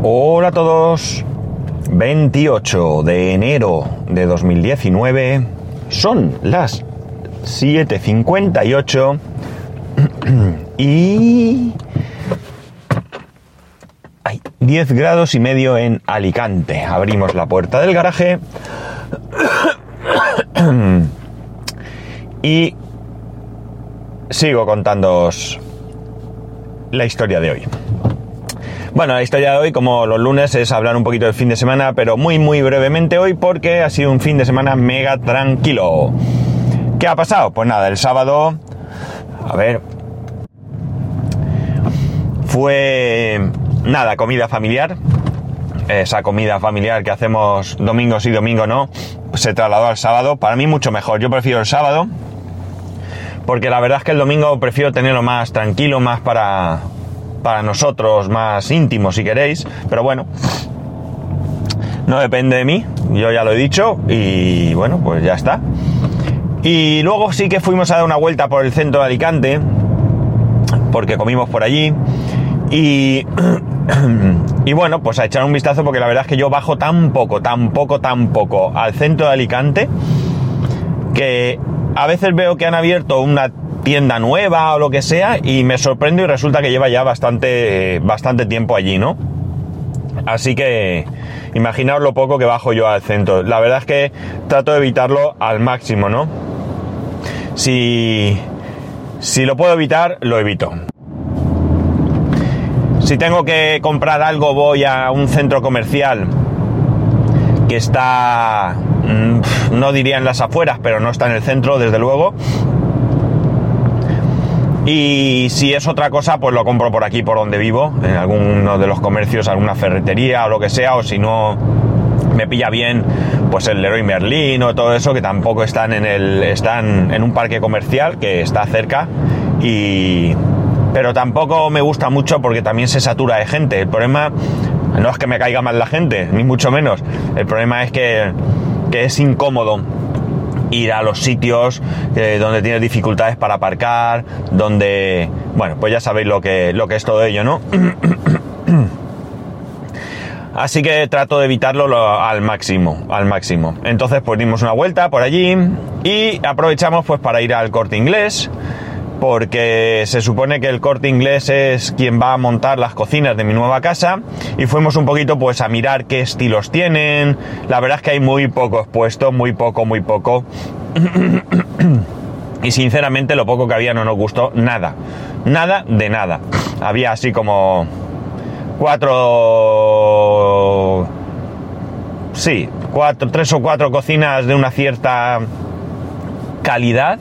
Hola a todos. 28 de enero de 2019. Son las 7.58 y... Hay 10 grados y medio en Alicante. Abrimos la puerta del garaje y sigo contándoos la historia de hoy. Bueno, la historia de hoy, como los lunes, es hablar un poquito del fin de semana, pero muy, muy brevemente hoy porque ha sido un fin de semana mega tranquilo. ¿Qué ha pasado? Pues nada, el sábado, a ver, fue nada, comida familiar. Esa comida familiar que hacemos domingos y domingo no, se trasladó al sábado. Para mí mucho mejor. Yo prefiero el sábado porque la verdad es que el domingo prefiero tenerlo más tranquilo, más para, para nosotros, más íntimo si queréis. Pero bueno, no depende de mí, yo ya lo he dicho y bueno, pues ya está. Y luego sí que fuimos a dar una vuelta por el centro de Alicante, porque comimos por allí. Y, y bueno, pues a echar un vistazo porque la verdad es que yo bajo tan poco, tan poco, tan poco al centro de Alicante que a veces veo que han abierto una tienda nueva o lo que sea y me sorprendo y resulta que lleva ya bastante, bastante tiempo allí, ¿no? Así que imaginaos lo poco que bajo yo al centro. La verdad es que trato de evitarlo al máximo, ¿no? Si, si lo puedo evitar, lo evito. Si tengo que comprar algo, voy a un centro comercial que está, mm, no diría en las afueras, pero no está en el centro, desde luego. Y si es otra cosa, pues lo compro por aquí, por donde vivo, en alguno de los comercios, alguna ferretería o lo que sea, o si no me pilla bien, pues el Leroy Merlin o todo eso, que tampoco están en el. están en un parque comercial que está cerca. Y. Pero tampoco me gusta mucho porque también se satura de gente. El problema no es que me caiga mal la gente, ni mucho menos. El problema es que, que es incómodo ir a los sitios eh, donde tienes dificultades para aparcar, donde, bueno, pues ya sabéis lo que, lo que es todo ello, ¿no? Así que trato de evitarlo lo- al máximo, al máximo. Entonces pues dimos una vuelta por allí y aprovechamos pues para ir al corte inglés, porque se supone que el corte inglés es quien va a montar las cocinas de mi nueva casa y fuimos un poquito pues a mirar qué estilos tienen. La verdad es que hay muy pocos puestos, muy poco, muy poco. Y sinceramente lo poco que había no nos gustó nada. Nada de nada. Había así como cuatro... Sí, cuatro, tres o cuatro cocinas de una cierta calidad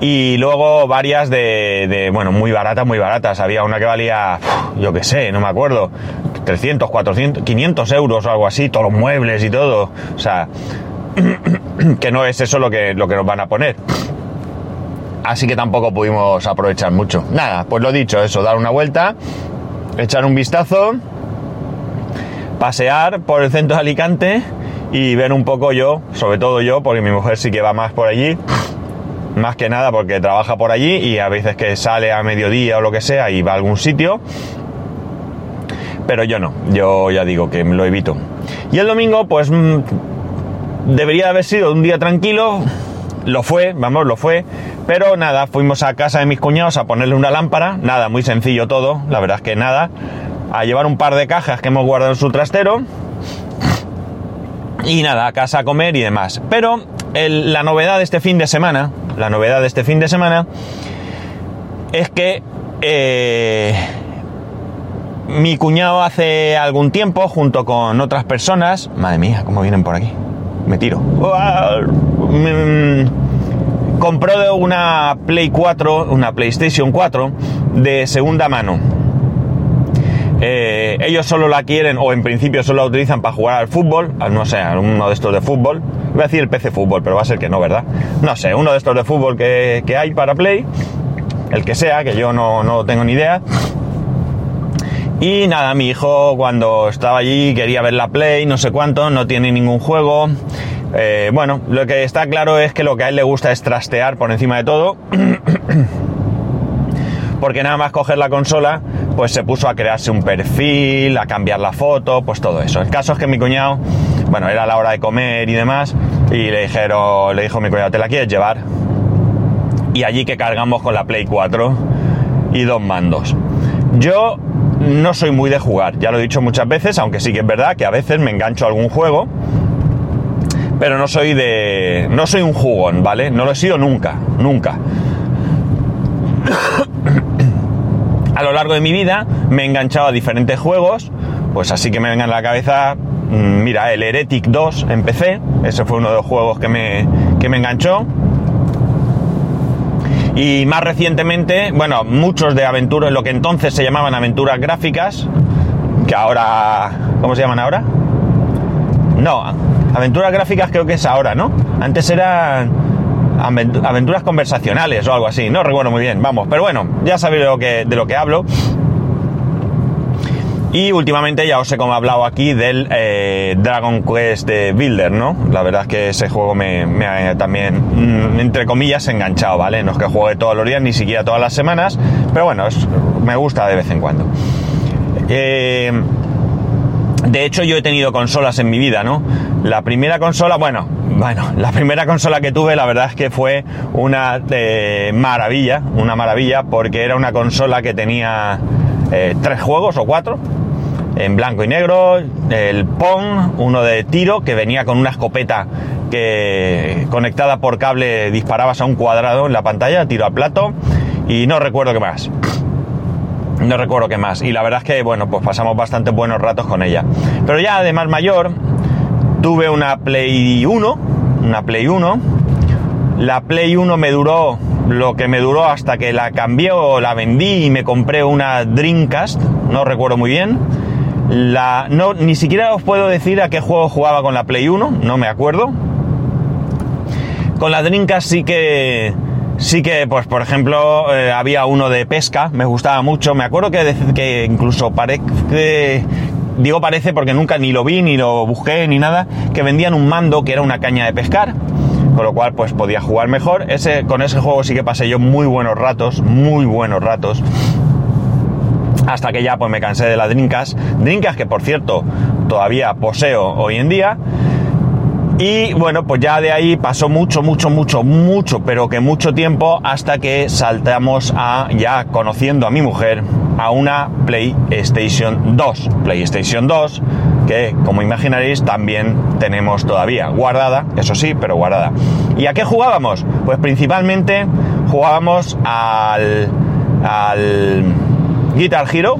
y luego varias de, bueno, muy baratas, muy baratas. Había una que valía, yo qué sé, no me acuerdo, 300, 400, 500 euros o algo así, todos los muebles y todo. O sea, que no es eso lo que, lo que nos van a poner. Así que tampoco pudimos aprovechar mucho. Nada, pues lo dicho, eso, dar una vuelta, echar un vistazo, pasear por el centro de Alicante y ver un poco yo, sobre todo yo, porque mi mujer sí que va más por allí, más que nada porque trabaja por allí y a veces que sale a mediodía o lo que sea y va a algún sitio. Pero yo no, yo ya digo que lo evito. Y el domingo, pues mm, debería haber sido un día tranquilo, lo fue, vamos, lo fue, pero nada, fuimos a casa de mis cuñados a ponerle una lámpara, nada, muy sencillo todo, la verdad es que nada, a llevar un par de cajas que hemos guardado en su trastero y nada, a casa a comer y demás. Pero la novedad de este fin de semana, la novedad de este fin de semana es que eh, mi cuñado hace algún tiempo, junto con otras personas, madre mía, cómo vienen por aquí, me tiro. Mm, compró una Play 4, una PlayStation 4 de segunda mano. Eh, ellos solo la quieren, o en principio solo la utilizan para jugar al fútbol, no sé, a uno de estos de fútbol. Voy a decir el PC fútbol, pero va a ser que no, ¿verdad? No sé, uno de estos de fútbol que, que hay para Play, el que sea, que yo no, no tengo ni idea. Y nada, mi hijo cuando estaba allí quería ver la Play, no sé cuánto, no tiene ningún juego. Eh, bueno, lo que está claro es que lo que a él le gusta es trastear por encima de todo. Porque nada más coger la consola, pues se puso a crearse un perfil, a cambiar la foto, pues todo eso. El caso es que mi cuñado, bueno, era la hora de comer y demás, y le dijeron, le dijo mi cuñado, ¿te la quieres llevar? Y allí que cargamos con la Play 4 y dos mandos. Yo no soy muy de jugar, ya lo he dicho muchas veces, aunque sí que es verdad que a veces me engancho a algún juego, pero no soy de. no soy un jugón, ¿vale? No lo he sido nunca, nunca. a lo largo de mi vida me he enganchado a diferentes juegos, pues así que me vengan a la cabeza, mira, el Heretic 2 en PC, ese fue uno de los juegos que me, que me enganchó. Y más recientemente, bueno, muchos de aventuras, lo que entonces se llamaban aventuras gráficas, que ahora, ¿cómo se llaman ahora? No, aventuras gráficas creo que es ahora, ¿no? Antes eran aventuras conversacionales o algo así, no recuerdo muy bien, vamos, pero bueno, ya sabéis de lo que, de lo que hablo. Y últimamente ya os he hablado aquí del eh, Dragon Quest de Builder, ¿no? La verdad es que ese juego me, ha también, mm, entre comillas, enganchado, ¿vale? No es que juegue todos los días, ni siquiera todas las semanas, pero bueno, me gusta de vez en cuando. Eh, de hecho, yo he tenido consolas en mi vida, ¿no? La primera consola, bueno, bueno, la primera consola que tuve, la verdad es que fue una eh, maravilla, una maravilla, porque era una consola que tenía eh, tres juegos o cuatro, en blanco y negro, el Pong, uno de tiro, que venía con una escopeta que conectada por cable disparabas a un cuadrado en la pantalla, tiro a plato, y no recuerdo qué más. No recuerdo qué más. Y la verdad es que, bueno, pues pasamos bastante buenos ratos con ella. Pero ya de más mayor, tuve una Play 1, una Play 1. La Play 1 me duró lo que me duró hasta que la cambié o la vendí y me compré una Dreamcast, no recuerdo muy bien. La, no, ni siquiera os puedo decir a qué juego jugaba con la Play 1, no me acuerdo. Con la Dreamcast sí que sí que, pues por ejemplo, eh, había uno de pesca, me gustaba mucho. Me acuerdo que, que incluso parece, digo parece porque nunca ni lo vi, ni lo busqué, ni nada, que vendían un mando que era una caña de pescar. Con lo cual, pues podía jugar mejor. Ese, con ese juego sí que pasé yo muy buenos ratos, muy buenos ratos. Hasta que ya pues me cansé de la Drinkas. Drinkas que por cierto todavía poseo hoy en día. Y bueno, pues ya de ahí pasó mucho, mucho, mucho, mucho, pero que mucho tiempo hasta que saltamos a, ya conociendo a mi mujer, a una PlayStation 2. PlayStation 2, que como imaginaréis también tenemos todavía guardada, eso sí, pero guardada. ¿Y a qué jugábamos? Pues principalmente jugábamos al, al Guitar Hero,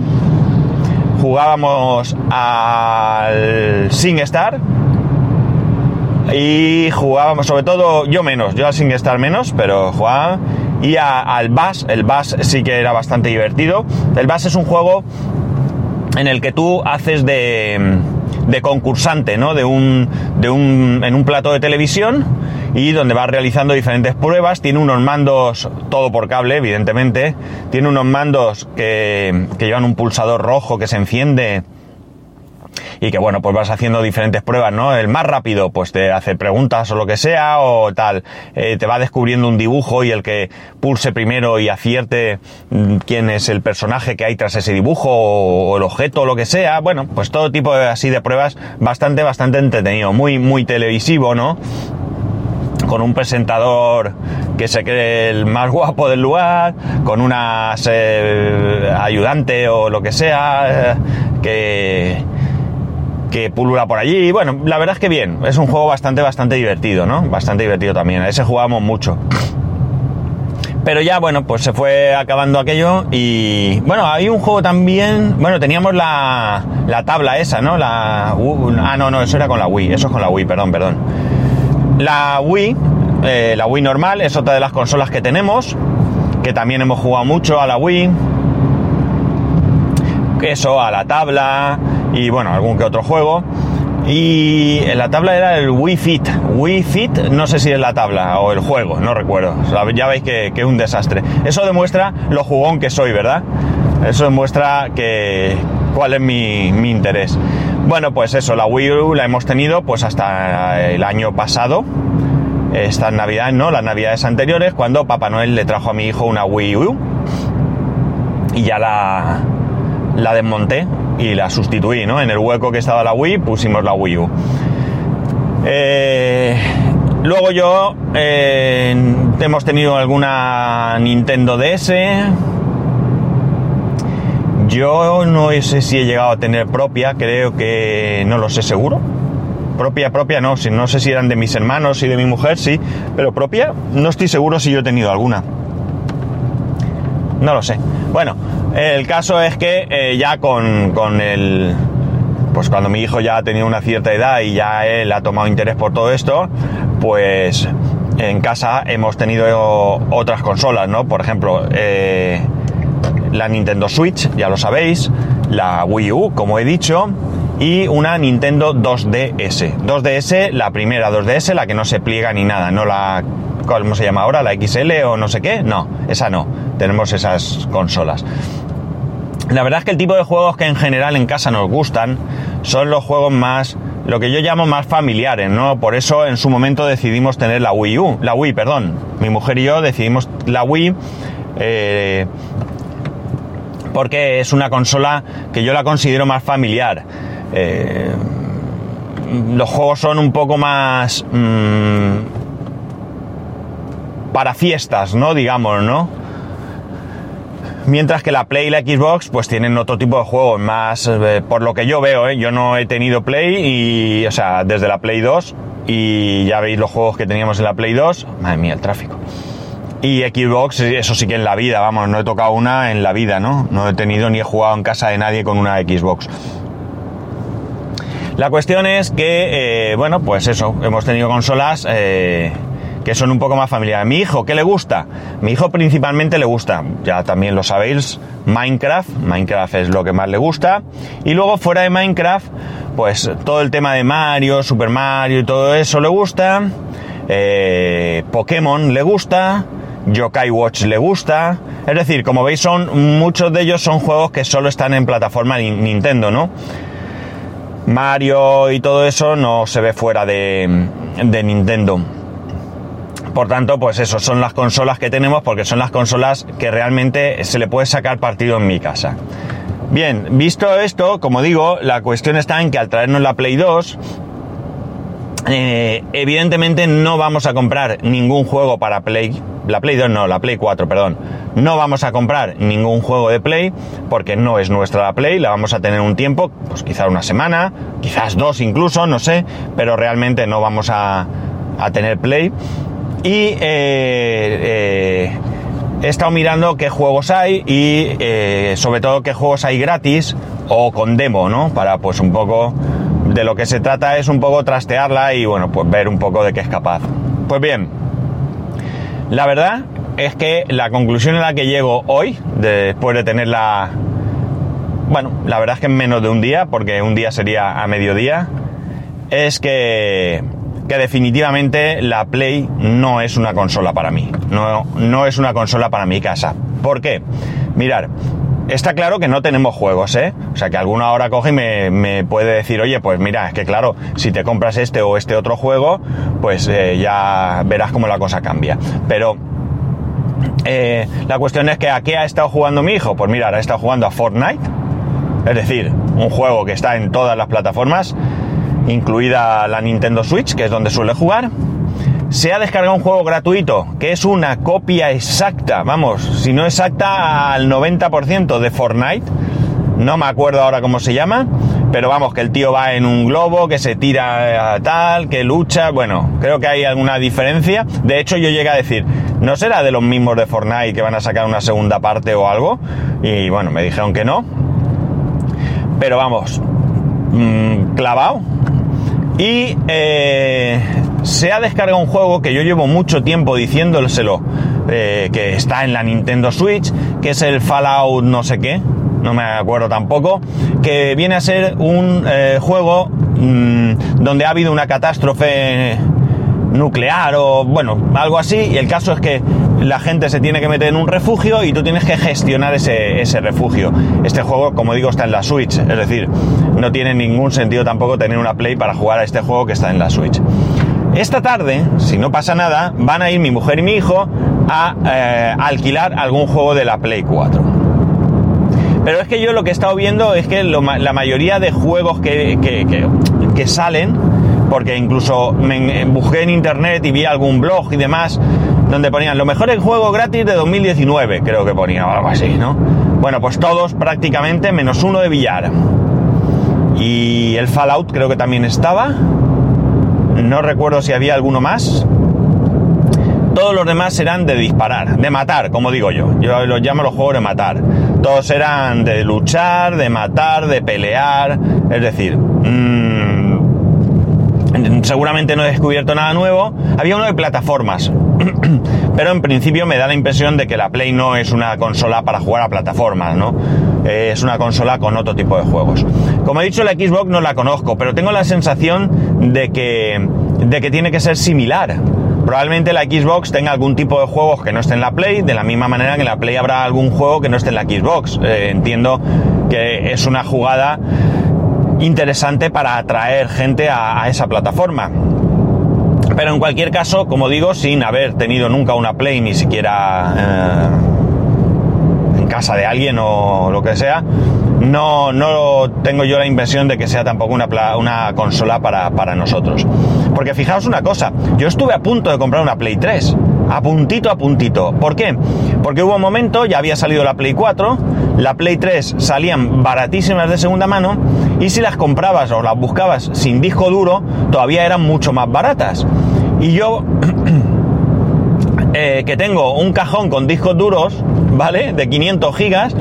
jugábamos al SingStar, y jugábamos, sobre todo yo menos, yo sin estar menos, pero jugaba. Y al Bass, el Bass sí que era bastante divertido. El Bass es un juego en el que tú haces de, de concursante, ¿no? De un, de un, en un plato de televisión y donde vas realizando diferentes pruebas. Tiene unos mandos, todo por cable, evidentemente. Tiene unos mandos que, que llevan un pulsador rojo que se enciende y que bueno, pues vas haciendo diferentes pruebas, ¿no? El más rápido, pues te hace preguntas o lo que sea, o tal, eh, te va descubriendo un dibujo y el que pulse primero y acierte mm, quién es el personaje que hay tras ese dibujo o, el objeto o lo que sea, bueno, pues todo tipo de, así de pruebas bastante, bastante entretenido, muy, muy televisivo, ¿no? con un presentador que se cree el más guapo del lugar, con una eh, ayudante o lo que sea, eh, que, que pulula por allí. Bueno, la verdad es que bien, es un juego bastante, bastante divertido, ¿no? Bastante divertido también. A ese jugamos mucho. Pero ya, bueno, pues se fue acabando aquello y... Bueno, hay un juego también... Bueno, teníamos la, la tabla esa, ¿no? La... ah, no, no, eso era con la Wii. Eso es con la Wii, perdón, perdón. La Wii, eh, la Wii normal, es otra de las consolas que tenemos. Que también hemos jugado mucho a la Wii. Eso, a la tabla, y bueno, algún que otro juego. Y la tabla era el Wii Fit. Wii Fit, no sé si es la tabla o el juego, no recuerdo. ya veis que, es un desastre. Eso demuestra lo jugón que soy, ¿verdad? Eso demuestra que cuál es mi, mi interés. Bueno, pues eso, la Wii U la hemos tenido pues hasta el año pasado. Estas navidades, ¿no? Las navidades anteriores, cuando Papá Noel le trajo a mi hijo una Wii U. Y ya la, la desmonté y la sustituí, ¿no? En el hueco que estaba la Wii pusimos la Wii U. Eh, luego yo eh, hemos tenido alguna Nintendo DS. Yo no sé si he llegado a tener propia, creo que no lo sé seguro. Propia, propia no, no sé si eran de mis hermanos y de mi mujer, sí, pero propia no estoy seguro si yo he tenido alguna. No lo sé. Bueno, el caso es que eh, ya con, con, el... Pues cuando mi hijo ya ha tenido una cierta edad y ya él ha tomado interés por todo esto, pues en casa hemos tenido otras consolas, ¿no? Por ejemplo, eh, la Nintendo Switch, ya lo sabéis, la Wii U, como he dicho, y una Nintendo 2DS. 2DS, la primera 2DS, la que no se pliega ni nada, no la... ¿Cómo se llama ahora? ¿La XL o no sé qué? No, esa no tenemos esas consolas. La verdad es que el tipo de juegos que en general en casa nos gustan son los juegos más, lo que yo llamo más familiares, ¿no? Por eso en su momento decidimos tener la Wii U, la Wii, perdón. Mi mujer y yo decidimos la Wii eh, porque es una consola que yo la considero más familiar. Eh, los juegos son un poco más mmm, para fiestas, ¿no? Digamos, ¿no? Mientras que la Play y la Xbox pues tienen otro tipo de juegos, más eh, por lo que yo veo, ¿eh? yo no he tenido Play y, o sea, desde la Play 2 y ya veis los juegos que teníamos en la Play 2, madre mía, el tráfico. Y Xbox, eso sí que en la vida, vamos, no he tocado una en la vida, ¿no? No he tenido ni he jugado en casa de nadie con una Xbox. La cuestión es que, eh, bueno, pues eso, hemos tenido consolas eh, que son un poco más familiares. Mi hijo, ¿qué le gusta? Mi hijo principalmente le gusta, ya también lo sabéis, Minecraft. Minecraft es lo que más le gusta. Y luego fuera de Minecraft, pues todo el tema de Mario, Super Mario y todo eso le gusta. Eh, Pokémon le gusta. Yokai Watch le gusta. Es decir, como veis, son muchos de ellos son juegos que solo están en plataforma Nintendo, ¿no? Mario y todo eso no se ve fuera de, de Nintendo. Por tanto, pues eso, son las consolas que tenemos porque son las consolas que realmente se le puede sacar partido en mi casa. Bien, visto esto, como digo, la cuestión está en que al traernos la Play 2, eh, evidentemente no vamos a comprar ningún juego para Play, la Play 2 no, la Play 4, perdón. No vamos a comprar ningún juego de Play porque no es nuestra la Play, la vamos a tener un tiempo, pues quizás una semana, quizás dos incluso, no sé, pero realmente no vamos a, a tener Play. Y eh, eh, he estado mirando qué juegos hay y eh, sobre todo qué juegos hay gratis o con demo, ¿no? Para pues un poco de lo que se trata es un poco trastearla y bueno, pues ver un poco de qué es capaz. Pues bien, la verdad es que la conclusión en la que llego hoy, después de tenerla, bueno, la verdad es que en menos de un día, porque un día sería a mediodía, es que que definitivamente la Play no es una consola para mí. No, no es una consola para mi casa. ¿Por qué? Mirar, está claro que no tenemos juegos, ¿eh? O sea, que alguna hora coge y me, puede decir, oye, pues mira, es que claro, si te compras este o este otro juego, pues eh, ya verás cómo la cosa cambia. Pero eh, la cuestión es que a qué ha estado jugando mi hijo. Pues mira, ha estado jugando a Fortnite, es decir, un juego que está en todas las plataformas incluida la Nintendo Switch, que es donde suele jugar. Se ha descargado un juego gratuito, que es una copia exacta, vamos, si no exacta al 90% de Fortnite. No me acuerdo ahora cómo se llama, pero vamos, que el tío va en un globo, que se tira a tal, que lucha, bueno, creo que hay alguna diferencia. De hecho, yo llegué a decir, ¿no será de los mismos de Fortnite que van a sacar una segunda parte o algo? Y bueno, me dijeron que no. Pero vamos, mmm, clavado, y eh, se ha descargado un juego que yo llevo mucho tiempo diciéndoselo, eh, que está en la Nintendo Switch, que es el Fallout no sé qué, no me acuerdo tampoco, que viene a ser un eh, juego mmm, donde ha habido una catástrofe nuclear o bueno, algo así, y el caso es que la gente se tiene que meter en un refugio y tú tienes que gestionar ese, ese, refugio. Este juego, como digo, está en la Switch, es decir, no tiene ningún sentido tampoco tener una Play para jugar a este juego que está en la Switch. Esta tarde, si no pasa nada, van a ir mi mujer y mi hijo a eh, alquilar algún juego de la Play 4. Pero es que yo lo que he estado viendo es que la mayoría de juegos que, que, salen, porque incluso me busqué en internet y vi algún blog y demás, donde ponían los mejores juegos gratis de 2019, creo que ponía o algo así, ¿no? Bueno, pues todos prácticamente, menos uno de billar. Y el Fallout creo que también estaba. No recuerdo si había alguno más. Todos los demás eran de disparar, de matar, como digo yo. Yo los llamo los juegos de matar. Todos eran de luchar, de matar, de pelear. Es decir, mmm, seguramente no he descubierto nada nuevo. Había uno de plataformas, pero en principio me da la impresión de que la Play no es una consola para jugar a plataformas, ¿no? Es una consola con otro tipo de juegos. Como he dicho, la Xbox no la conozco, pero tengo la sensación de que, de que tiene que ser similar. Probablemente la Xbox tenga algún tipo de juegos que no esté en la Play, de la misma manera que en la Play habrá algún juego que no esté en la Xbox. Eh, entiendo que es una jugada interesante para atraer gente a, esa plataforma. Pero en cualquier caso, como digo, sin haber tenido nunca una Play, ni siquiera eh, en casa de alguien o lo que sea, no, no tengo yo la impresión de que sea tampoco una, una consola para, para nosotros. Porque fijaos una cosa, yo estuve a punto de comprar una Play 3 a puntito a puntito. ¿Por qué? Porque hubo un momento, ya había salido la Play 4, la Play 3 salían baratísimas de segunda mano y si las comprabas o las buscabas sin disco duro, todavía eran mucho más baratas. Y yo, eh, que tengo un cajón con discos duros, ¿vale? De 500 gigas,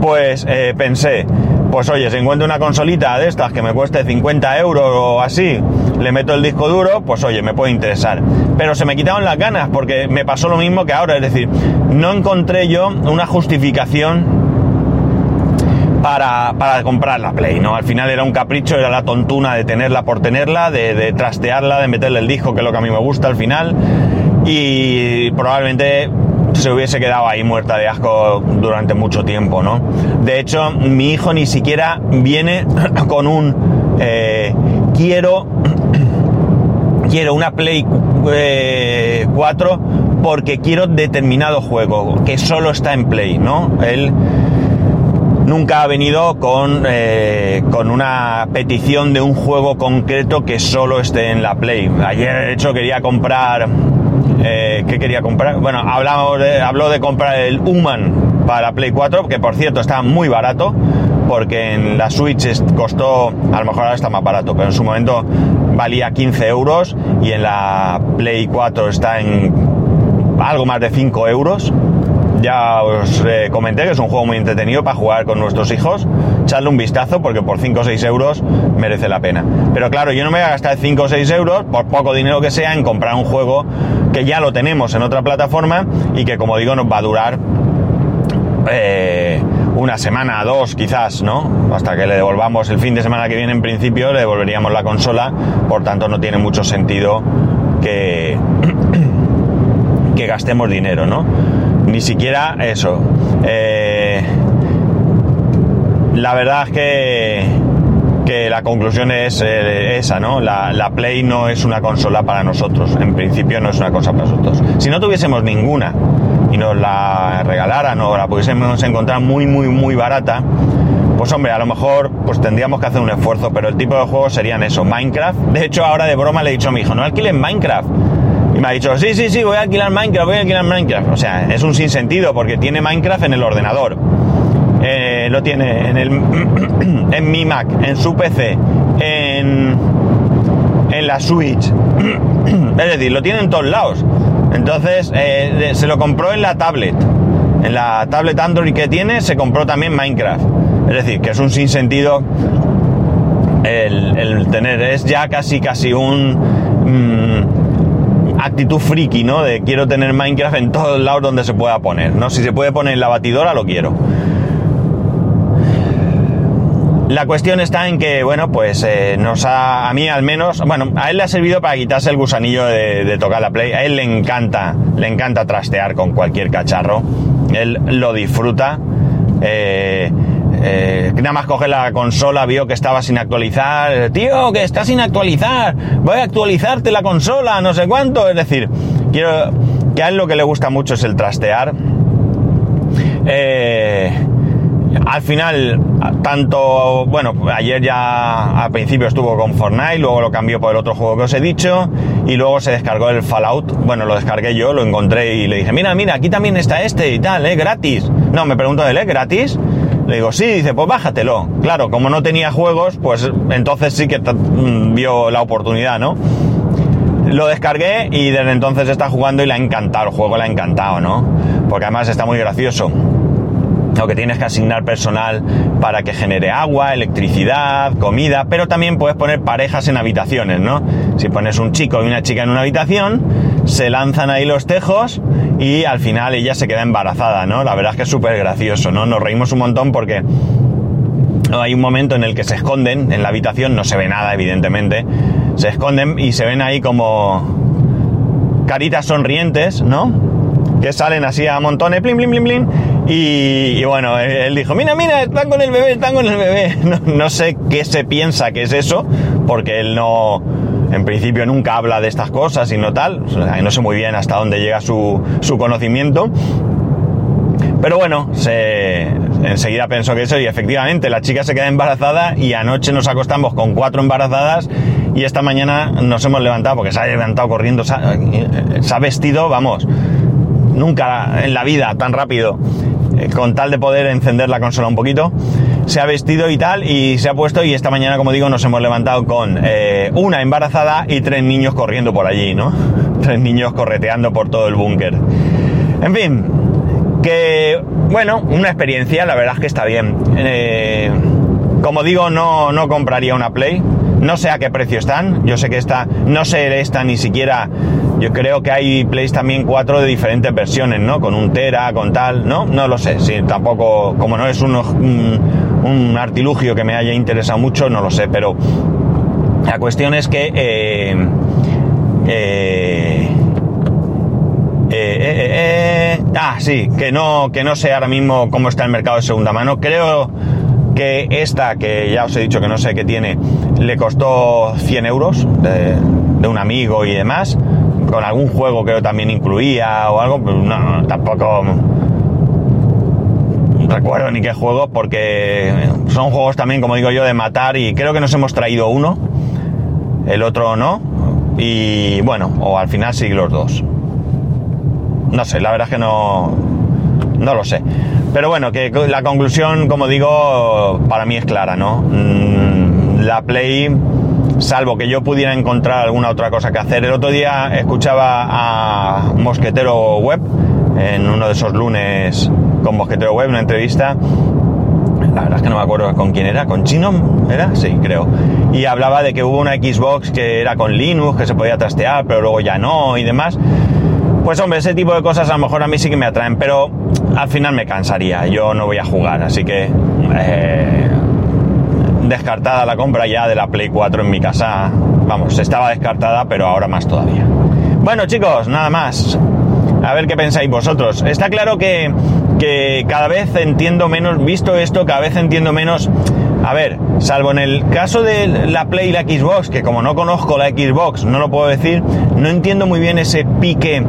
pues eh, pensé, pues oye, si encuentro una consolita de estas que me cueste 50 euros o así, le meto el disco duro, pues oye, me puede interesar. Pero se me quitaron las ganas porque me pasó lo mismo que ahora, es decir, no encontré yo una justificación para, comprar la Play, ¿no? Al final era un capricho, era la tontuna de tenerla por tenerla, de, de trastearla, de meterle el disco, que es lo que a mí me gusta al final. Y probablemente se hubiese quedado ahí muerta de asco durante mucho tiempo, ¿no? De hecho, mi hijo ni siquiera viene con un eh, quiero quiero una Play 4 eh, porque quiero determinado juego que solo está en Play, ¿no? Él nunca ha venido con, eh, con una petición de un juego concreto que solo esté en la Play. Ayer, de hecho, quería comprar eh, ¿Qué quería comprar? Bueno, hablamos de, habló de comprar el Human para Play 4, que por cierto está muy barato, porque en la Switch costó, a lo mejor ahora está más barato, pero en su momento valía 15 euros y en la Play 4 está en algo más de 5 euros. Ya os eh, comenté que es un juego muy entretenido para jugar con nuestros hijos. Echarle un vistazo porque por 5 o 6 euros merece la pena. Pero claro, yo no me voy a gastar 5 o 6 euros, por poco dinero que sea, en comprar un juego que ya lo tenemos en otra plataforma y que como digo nos va a durar eh, una semana, dos quizás, ¿no? Hasta que le devolvamos el fin de semana que viene en principio, le devolveríamos la consola, por tanto no tiene mucho sentido que, que gastemos dinero, ¿no? Ni siquiera eso. Eh, la verdad es que, que la conclusión es eh, esa, ¿no? La, Play no es una consola para nosotros. En principio no es una cosa para nosotros. Si no tuviésemos ninguna y nos la regalaran o la pudiésemos encontrar muy, muy, muy barata, pues hombre, a lo mejor pues tendríamos que hacer un esfuerzo, pero el tipo de juegos serían eso, Minecraft. De hecho, ahora de broma le he dicho a mi hijo, no alquilen Minecraft y me ha dicho, sí, sí, sí, voy a alquilar Minecraft, voy a alquilar Minecraft. O sea, es un sinsentido porque tiene Minecraft en el ordenador. Eh, lo tiene en, el, en mi Mac, en su PC, en, en la Switch. es decir, lo tiene en todos lados. Entonces, eh, se lo compró en la tablet. En la tablet Android que tiene, se compró también Minecraft. Es decir, que es un sinsentido el, el tener. Es ya casi, casi un. Mm, actitud friki, ¿no? De quiero tener Minecraft en todos lados donde se pueda poner, ¿no? Si se puede poner en la batidora, lo quiero. La cuestión está en que, bueno, pues eh, nos ha, a mí al menos, bueno, a él le ha servido para quitarse el gusanillo de, tocar la Play. A él le encanta, le encanta trastear con cualquier cacharro. Él lo disfruta. Eh, eh, nada más coge la consola, vio que estaba sin actualizar. Tío, que está sin actualizar. Voy a actualizarte la consola, no sé cuánto. Es decir, quiero que a él lo que le gusta mucho es el trastear. Eh, al final, tanto, bueno, ayer ya al principio estuvo con Fortnite, luego lo cambió por el otro juego que os he dicho, y luego se descargó el Fallout. Bueno, lo descargué yo, lo encontré y le dije, mira, mira, aquí también está este y tal, ¿eh? Gratis. No, me pregunto él, ¿eh? ¿Gratis? Le digo, sí, dice, pues bájatelo. Claro, como no tenía juegos, pues entonces sí que mm, vio la oportunidad, ¿no? Lo descargué y desde entonces está jugando y le ha encantado, el juego le ha encantado, ¿no? Porque además está muy gracioso lo que tienes que asignar personal para que genere agua, electricidad, comida, pero también puedes poner parejas en habitaciones, ¿no? Si pones un chico y una chica en una habitación, se lanzan ahí los tejos y al final ella se queda embarazada, ¿no? La verdad es que es súper gracioso, ¿no? Nos reímos un montón porque hay un momento en el que se esconden en la habitación, no se ve nada, evidentemente, se esconden y se ven ahí como caritas sonrientes, ¿no? Que salen así a montones, plim, plim, plim, plim, y, bueno, él dijo, mira, mira, están con el bebé, están con el bebé. No, sé qué se piensa que es eso, porque él no, en principio nunca habla de estas cosas y no tal. no sé muy bien hasta dónde llega su, su conocimiento. Pero bueno, se, enseguida pensó que eso y efectivamente la chica se queda embarazada y anoche nos acostamos con cuatro embarazadas y esta mañana nos hemos levantado porque se ha levantado corriendo, se ha vestido, vamos, nunca en la vida tan rápido eh, con tal de poder encender la consola un poquito, se ha vestido y tal, y se ha puesto, y esta mañana, como digo, nos hemos levantado con eh, una embarazada y tres niños corriendo por allí, ¿no? Tres niños correteando por todo el búnker. En fin, que, bueno, una experiencia, la verdad es que está bien. Eh, como digo, no, no compraría una Play, no sé a qué precio están, yo sé que esta, no sé esta ni siquiera yo creo que hay Plays también 4 de diferentes versiones, ¿no? Con un Tera, con tal, ¿no? No lo sé, sí, tampoco, como no es un, un, artilugio que me haya interesado mucho, no lo sé, pero la cuestión es que... Eh, eh, eh, ah, sí, que no, que no sé ahora mismo cómo está el mercado de segunda mano. Creo que esta, que ya os he dicho que no sé qué tiene, le costó 100 euros de un amigo y demás con algún juego que también incluía o algo, pues no, tampoco recuerdo ni qué juego porque son juegos también, como digo yo, de matar y creo que nos hemos traído uno, el otro no, y bueno, o al final sí los dos. No sé, la verdad es que no, no lo sé. Pero bueno, que la conclusión, como digo, para mí es clara, ¿no? Mm, la Play salvo que yo pudiera encontrar alguna otra cosa que hacer. El otro día escuchaba a Mosquetero Web en uno de esos lunes con Mosquetero Web, una entrevista. La verdad es que no me acuerdo con quién era, con Chino, ¿era? Sí, creo. Y hablaba de que hubo una Xbox que era con Linux, que se podía trastear, pero luego ya no y demás. Pues hombre, ese tipo de cosas a lo mejor a mí sí que me atraen, pero al final me cansaría. Yo no voy a jugar, así que eh, descartada la compra ya de la Play 4 en mi casa. Vamos, estaba descartada, pero ahora más todavía. Bueno chicos, nada más. A ver qué pensáis vosotros. Está claro que, que cada vez entiendo menos, visto esto, cada vez entiendo menos... A ver, salvo en el caso de la Play y la Xbox, que como no conozco la Xbox, no lo puedo decir, no entiendo muy bien ese pique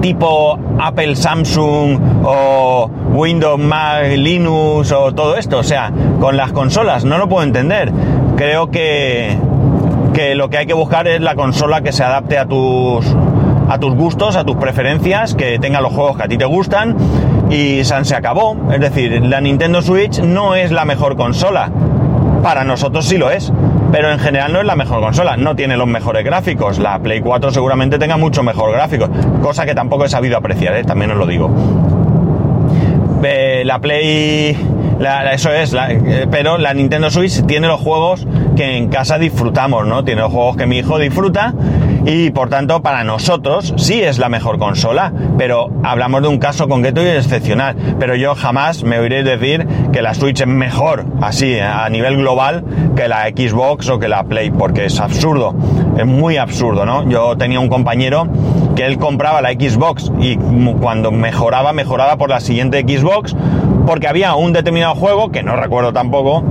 tipo Apple, Samsung o Windows, Mac, Linux o todo esto. O sea, con las consolas no lo puedo entender. Creo que, que lo que hay que buscar es la consola que se adapte a tus, a tus gustos, a tus preferencias, que tenga los juegos que a ti te gustan y se acabó. Es decir, la Nintendo Switch no es la mejor consola. Para nosotros sí lo es pero en general no es la mejor consola, no tiene los mejores gráficos. La Play 4 seguramente tenga mucho mejor gráficos, cosa que tampoco he sabido apreciar, ¿eh? también os lo digo. Eh, la Play, eso es, eh, pero la Nintendo Switch tiene los juegos que en casa disfrutamos, ¿no? Tiene los juegos que mi hijo disfruta y por tanto para nosotros sí es la mejor consola, pero hablamos de un caso concreto y excepcional. Pero yo jamás me oiré decir que la Switch es mejor así a nivel global que la Xbox o que la Play, porque es absurdo, es muy absurdo, ¿no? Yo tenía un compañero que él compraba la Xbox y cuando mejoraba, mejoraba por la siguiente Xbox porque había un determinado juego, que no recuerdo tampoco,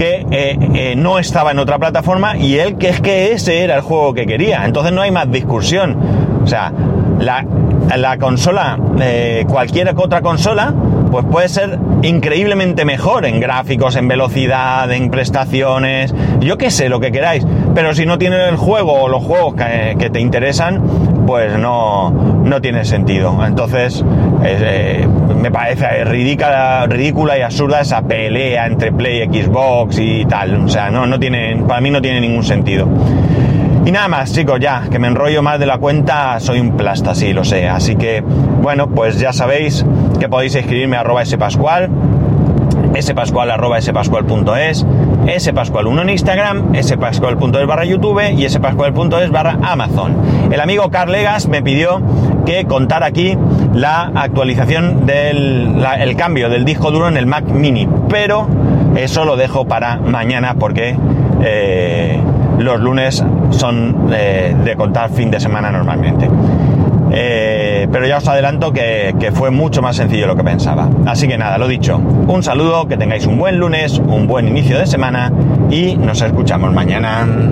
que eh, eh, no estaba en otra plataforma y él que es que ese era el juego que quería. Entonces no hay más discusión. O sea, la, consola, eh, cualquier otra consola, pues puede ser increíblemente mejor en gráficos, en velocidad, en prestaciones, yo qué sé, lo que queráis. Pero si no tiene el juego o los juegos que, te interesan, pues no, no tiene sentido. Entonces, eh, me parece ridícula, ridícula y absurda esa pelea entre Play, Xbox y tal. O sea, no, no tiene, para mí no tiene ningún sentido. Y nada más, chicos, ya, que me enrollo más de la cuenta, soy un plasta, sí, lo sé. Así que, bueno, pues ya sabéis que podéis escribirme a arroba spascual, spascual arroba spascual.es, spascual1 en Instagram, spascual.es barra YouTube y spascual.es barra Amazon. El amigo Carlegas me pidió que contara aquí la actualización del el cambio del disco duro en el Mac Mini, pero eso lo dejo para mañana porque... Eh, los lunes son de contar fin de semana normalmente. Eh, pero ya os adelanto que, que fue mucho más sencillo lo que pensaba. Así que nada, lo dicho, un saludo, que tengáis un buen lunes, un buen inicio de semana y nos escuchamos mañana.